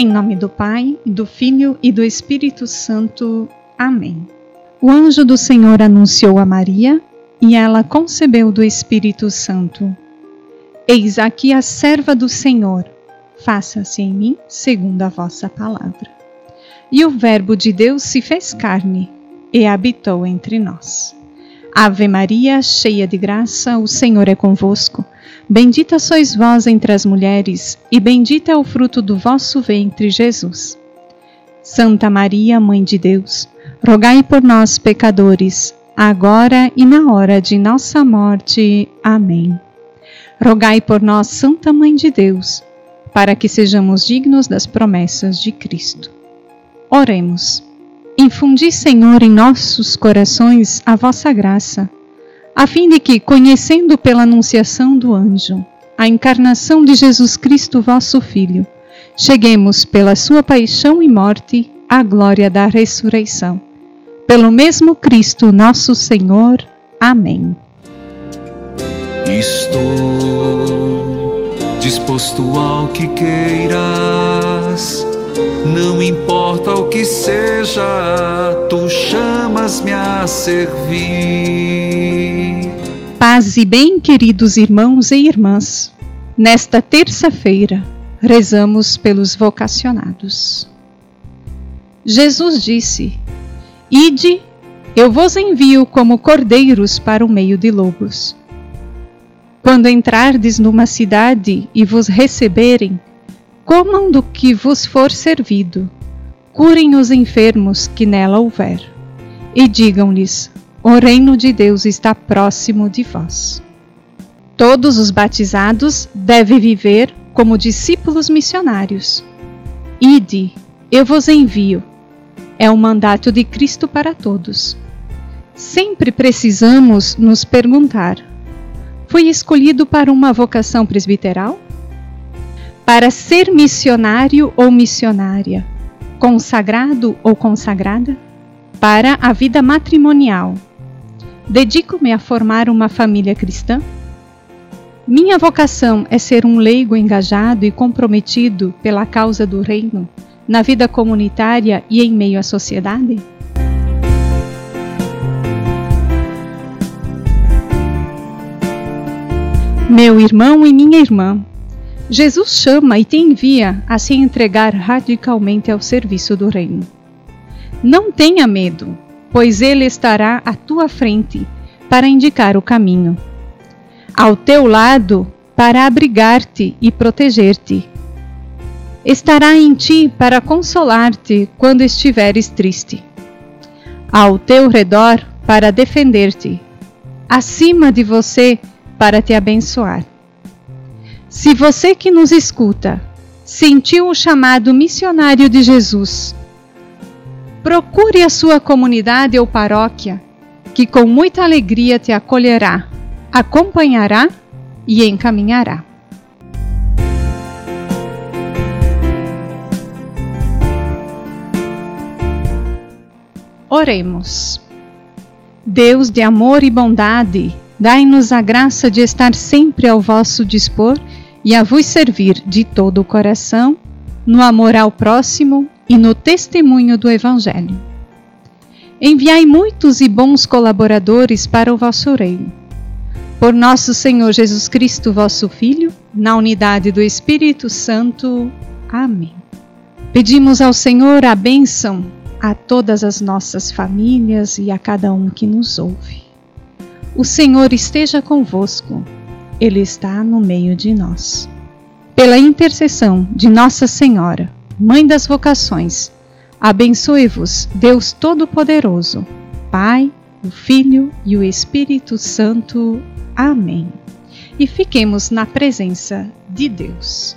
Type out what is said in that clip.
Em nome do Pai, do Filho e do Espírito Santo. Amém. O anjo do Senhor anunciou a Maria e ela concebeu do Espírito Santo. Eis aqui a serva do Senhor, faça-se em mim segundo a vossa palavra. E o Verbo de Deus se fez carne e habitou entre nós. Ave Maria, cheia de graça, o Senhor é convosco. Bendita sois vós entre as mulheres, e bendito é o fruto do vosso ventre, Jesus. Santa Maria, Mãe de Deus, rogai por nós, pecadores, agora e na hora de nossa morte. Amém. Rogai por nós, Santa Mãe de Deus, para que sejamos dignos das promessas de Cristo. Oremos. Infundi, Senhor, em nossos corações a vossa graça, a fim de que, conhecendo pela anunciação do anjo a encarnação de Jesus Cristo, vosso Filho, cheguemos pela sua paixão e morte à glória da ressurreição. Pelo mesmo Cristo, nosso Senhor. Amém. Estou disposto ao que queiras não importa o que seja, tu chamas-me a servir. Paz e bem, queridos irmãos e irmãs. Nesta terça-feira, rezamos pelos vocacionados. Jesus disse: Ide, eu vos envio como cordeiros para o meio de lobos. Quando entrardes numa cidade e vos receberem, comam do que vos for servido, curem os enfermos que nela houver, e digam-lhes: O reino de Deus está próximo de vós. Todos os batizados devem viver como discípulos missionários. Ide, eu vos envio. É o mandato de Cristo para todos. Sempre precisamos nos perguntar: fui escolhido para uma vocação presbiteral? para ser missionário ou missionária, consagrado ou consagrada, para a vida matrimonial. Dedico-me a formar uma família cristã? Minha vocação é ser um leigo engajado e comprometido pela causa do reino, na vida comunitária e em meio à sociedade? Meu irmão e minha irmã, Jesus chama e te envia a se entregar radicalmente ao serviço do Reino. Não tenha medo, pois Ele estará à tua frente para indicar o caminho. Ao teu lado para abrigar-te e proteger-te. Estará em ti para consolar-te quando estiveres triste. Ao teu redor para defender-te. Acima de você para te abençoar. Se você que nos escuta sentiu o chamado missionário de Jesus, procure a sua comunidade ou paróquia, que com muita alegria te acolherá, acompanhará e encaminhará. Oremos. Deus de amor e bondade, dai-nos a graça de estar sempre ao vosso dispor e a vos servir de todo o coração, no amor ao próximo e no testemunho do Evangelho. Enviai muitos e bons colaboradores para o vosso reino. Por nosso Senhor Jesus Cristo, vosso Filho, na unidade do Espírito Santo. Amém. Pedimos ao Senhor a bênção a todas as nossas famílias e a cada um que nos ouve. O Senhor esteja convosco. Ele está no meio de nós. Pela intercessão de Nossa Senhora, Mãe das Vocações, abençoe-vos Deus Todo-Poderoso, Pai, o Filho e o Espírito Santo. Amém. E fiquemos na presença de Deus.